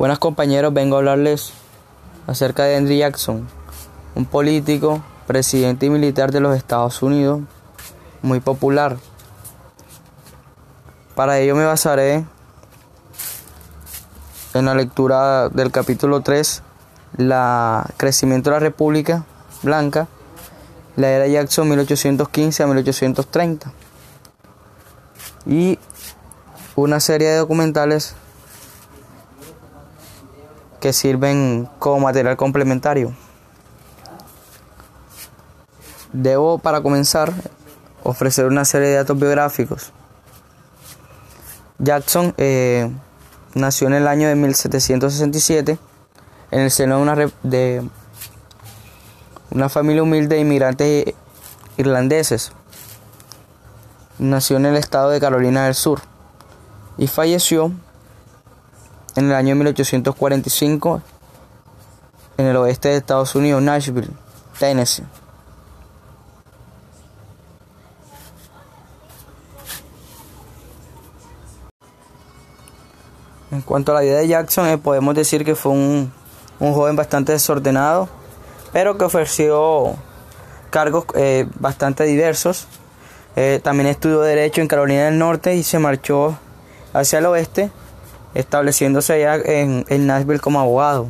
Buenas compañeros, vengo a hablarles acerca de Andrew Jackson, un político, presidente y militar de los Estados Unidos, muy popular. Para ello me basaré en la lectura del capítulo 3, la crecimiento de la República Blanca, la era Jackson 1815 a 1830 y una serie de documentales que sirven como material complementario. Debo, para comenzar, ofrecer una serie de datos biográficos. Jackson eh, nació en el año de 1767 en el seno de una, de una familia humilde de inmigrantes irlandeses. Nació en el estado de Carolina del Sur y falleció en el año 1845 en el oeste de Estados Unidos, Nashville, Tennessee. En cuanto a la vida de Jackson, eh, podemos decir que fue un, joven bastante desordenado, pero que ofreció cargos eh, bastante diversos. Eh, también estudió Derecho en Carolina del Norte y se marchó hacia el oeste estableciéndose allá en, Nashville como abogado.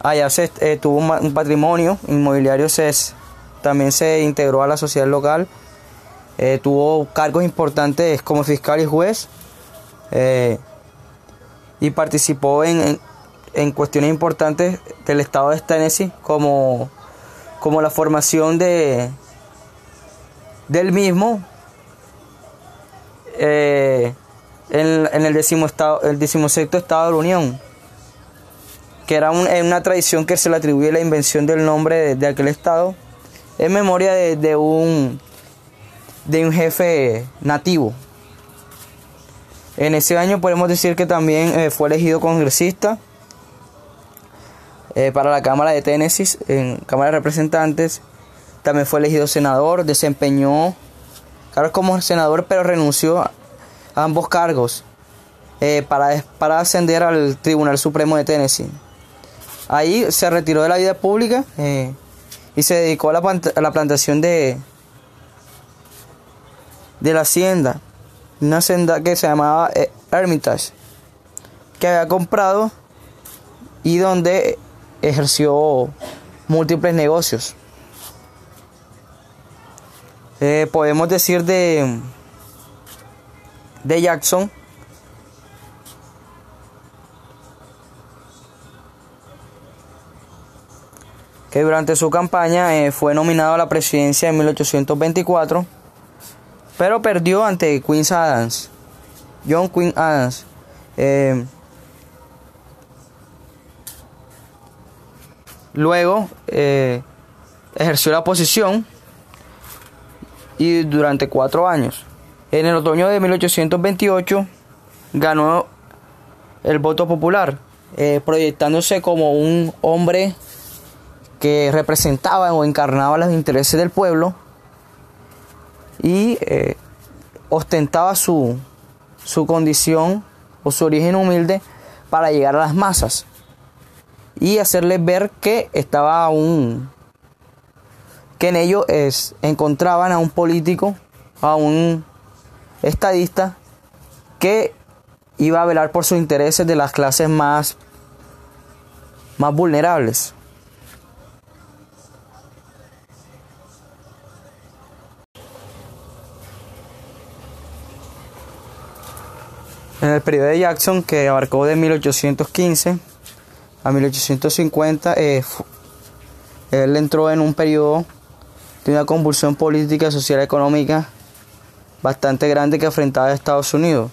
Allá se, eh, tuvo un, patrimonio inmobiliario, se, también se integró a la sociedad local, eh, tuvo cargos importantes como fiscal y juez eh, y participó en, en, cuestiones importantes del estado de Tennessee como, como la formación de del mismo en, el, décimo estado, el decimosexto Estado de la Unión, que era una tradición que se le atribuye la invención del nombre de, aquel Estado en memoria de, un, de un jefe nativo. En ese año podemos decir que también eh, fue elegido congresista eh, para la Cámara de Tennessee, en Cámara de Representantes. También fue elegido senador, desempeñó claro como senador, pero renunció ambos cargos eh, para, para ascender al Tribunal Supremo de Tennessee. Ahí se retiró de la vida pública eh, y se dedicó a la, plantación de, de la hacienda, una hacienda que se llamaba eh, Hermitage, que había comprado y donde ejerció múltiples negocios. podemos decir de de Jackson. que durante su campaña eh, fue nominado a la presidencia en 1824, pero perdió ante Queen Adams, John Queen Adams. Eh, luego eh, ejerció la posición y durante cuatro años. En el otoño de 1828 ganó el voto popular, eh, proyectándose como un hombre que representaba o encarnaba los intereses del pueblo y eh, ostentaba su, su condición o su origen humilde para llegar a las masas y hacerles ver que estaba un que en ello es, encontraban a un político, a un estadista que iba a velar por sus intereses de las clases más, más vulnerables. En el periodo de Jackson, que abarcó de 1815 a 1850, eh, él entró en un periodo de una convulsión política, social económica bastante grande que enfrentaba a Estados Unidos,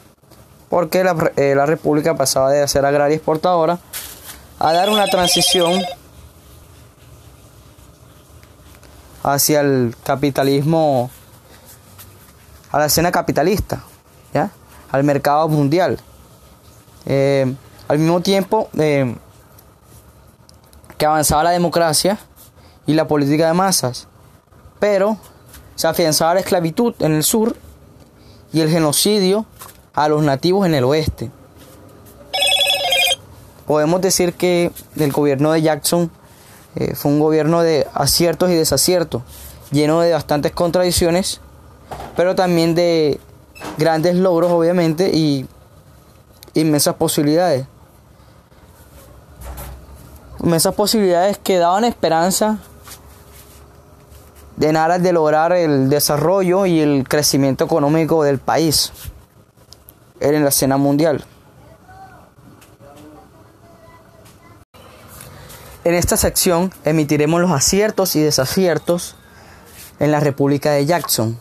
porque eh, la, República pasaba de ser agraria exportadora a dar una transición hacia el capitalismo, a la escena capitalista, ¿ya? al mercado mundial. Eh, al mismo tiempo eh, que avanzaba la democracia y la política de masas, pero se afianzaba la esclavitud en el sur y el genocidio a los nativos en el oeste. podemos decir que el gobierno de Jackson eh, fue un gobierno de aciertos y desaciertos, lleno de bastantes contradicciones, pero también de grandes logros, obviamente, y inmensas posibilidades. Inmensas posibilidades que daban esperanza de aras de lograr el desarrollo y el crecimiento económico del país en la escena mundial. En esta sección emitiremos los aciertos y desaciertos en la República de Jackson.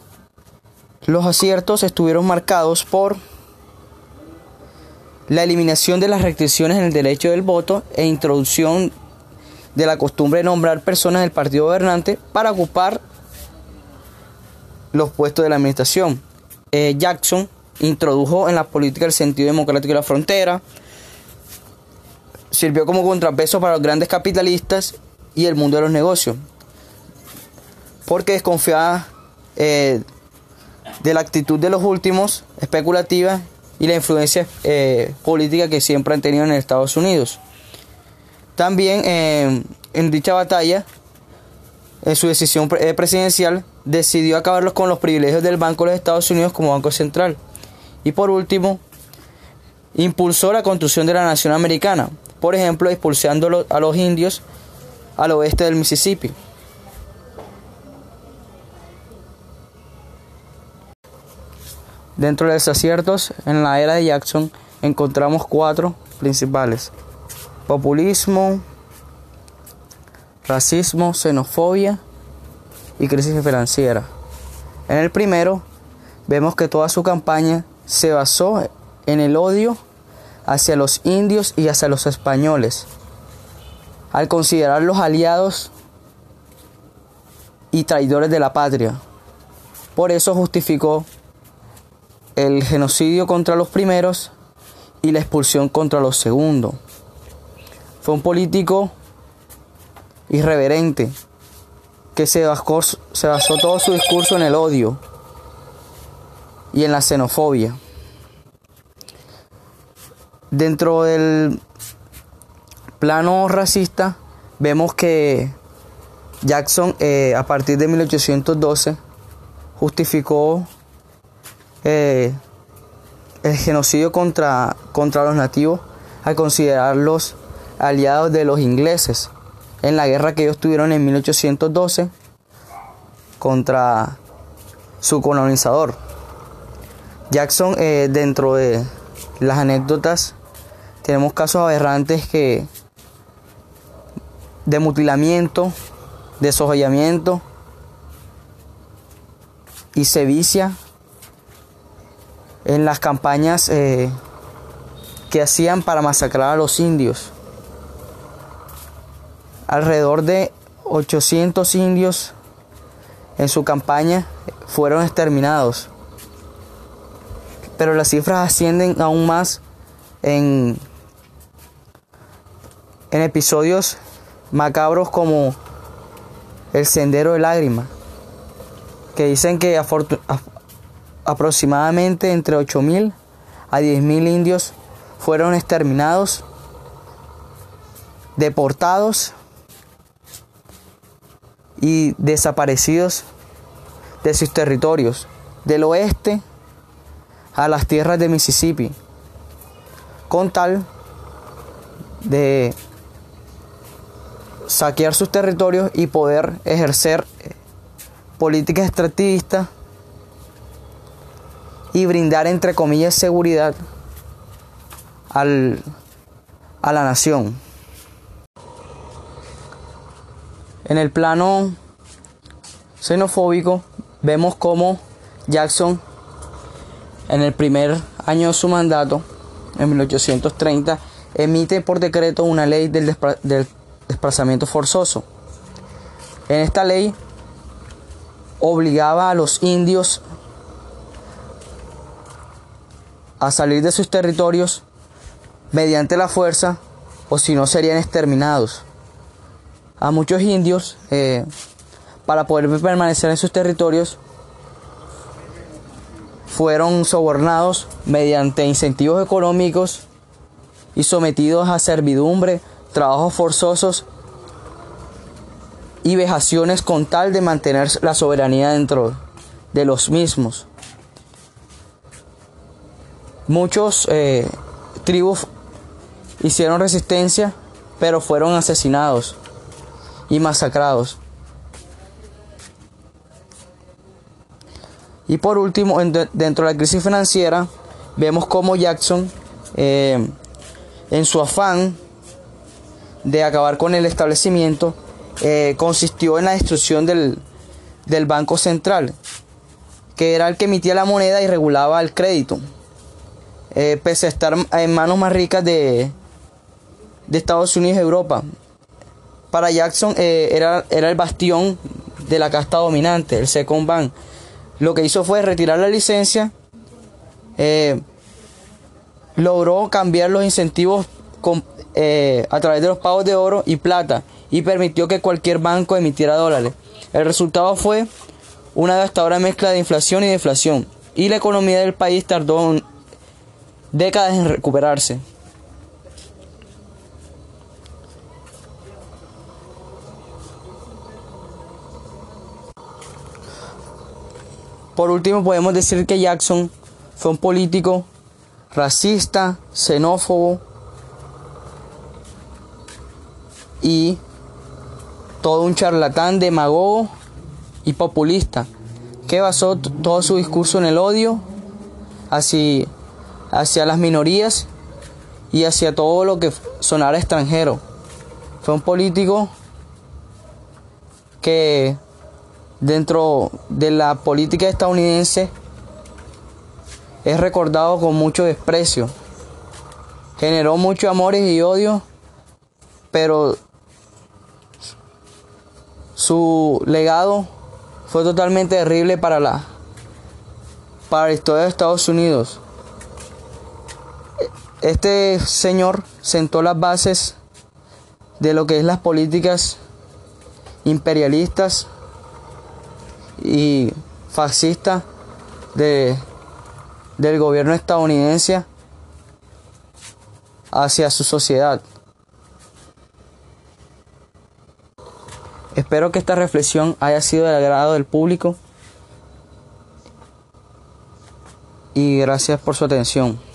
Los aciertos estuvieron marcados por la eliminación de las restricciones en el derecho del voto e introducción de la costumbre de nombrar personas del partido gobernante para ocupar los puestos de la administración. Eh, Jackson introdujo en la política el sentido democrático de la frontera, sirvió como contrapeso para los grandes capitalistas y el mundo de los negocios, porque desconfiaba eh, de la actitud de los últimos, especulativa, y la influencia eh, política que siempre han tenido en Estados Unidos. También eh, en dicha batalla, en su decisión presidencial, decidió acabarlos con los privilegios del Banco de los Estados Unidos como Banco Central. Y por último, impulsó la construcción de la nación americana, por ejemplo, expulsando a los indios al oeste del Mississippi. Dentro de los aciertos, en la era de Jackson encontramos cuatro principales. Populismo, racismo, xenofobia y crisis financiera. En el primero, vemos que toda su campaña se basó en el odio hacia los indios y hacia los españoles, al considerarlos aliados y traidores de la patria. Por eso justificó el genocidio contra los primeros y la expulsión contra los segundos. Fue un político irreverente que se basó, todo su discurso en el odio y en la xenofobia. Dentro del plano racista vemos que Jackson eh, a partir de 1812 justificó eh, el genocidio contra, contra los nativos al considerarlos aliados de los ingleses en la guerra que ellos tuvieron en 1812 contra su colonizador. Jackson, eh, dentro de las anécdotas, tenemos casos aberrantes que de mutilamiento, desojollamiento y sevicia en las campañas eh, que hacían para masacrar a los indios. Alrededor de 800 indios en su campaña fueron exterminados. Pero las cifras ascienden aún más en, en episodios macabros como El Sendero de Lágrimas, que dicen que aproximadamente entre 8.000 a 10.000 indios fueron exterminados, deportados y desaparecidos de sus territorios del oeste a las tierras de Mississippi, con tal de saquear sus territorios y poder ejercer políticas extractivistas y brindar, entre comillas, seguridad al, a la nación. En el plano xenofóbico vemos cómo Jackson en el primer año de su mandato, en 1830, emite por decreto una ley del, desplazamiento forzoso. En esta ley obligaba a los indios a salir de sus territorios mediante la fuerza o si no serían exterminados. A muchos indios, eh, para poder permanecer en sus territorios, fueron sobornados mediante incentivos económicos y sometidos a servidumbre, trabajos forzosos y vejaciones con tal de mantener la soberanía dentro de los mismos. Muchos eh, tribus hicieron resistencia, pero fueron asesinados y masacrados. Y por último, dentro de la crisis financiera, vemos cómo Jackson, eh, en su afán de acabar con el establecimiento, eh, consistió en la destrucción del, del Banco Central, que era el que emitía la moneda y regulaba el crédito. Eh, pese a estar en manos más ricas de, de Estados Unidos y Europa. Para Jackson eh, era, era el bastión de la casta dominante, el Second Bank. Lo que hizo fue retirar la licencia, eh, logró cambiar los incentivos a través de los pagos de oro y plata y permitió que cualquier banco emitiera dólares. El resultado fue una devastadora mezcla de inflación y deflación y la economía del país tardó décadas en recuperarse. Por último, podemos decir que Jackson fue un político racista, xenófobo y todo un charlatán, demagogo y populista que basó todo su discurso en el odio así hacia las minorías y hacia todo lo que sonara extranjero. Fue un político que dentro de la política estadounidense es recordado con mucho desprecio. Generó mucho amores y odio, pero su legado fue totalmente terrible para la para la historia de Estados Unidos. Este señor sentó las bases de lo que es las políticas imperialistas y fascistas de, del gobierno estadounidense hacia su sociedad. Espero que esta reflexión haya sido del agrado del público y gracias por su atención.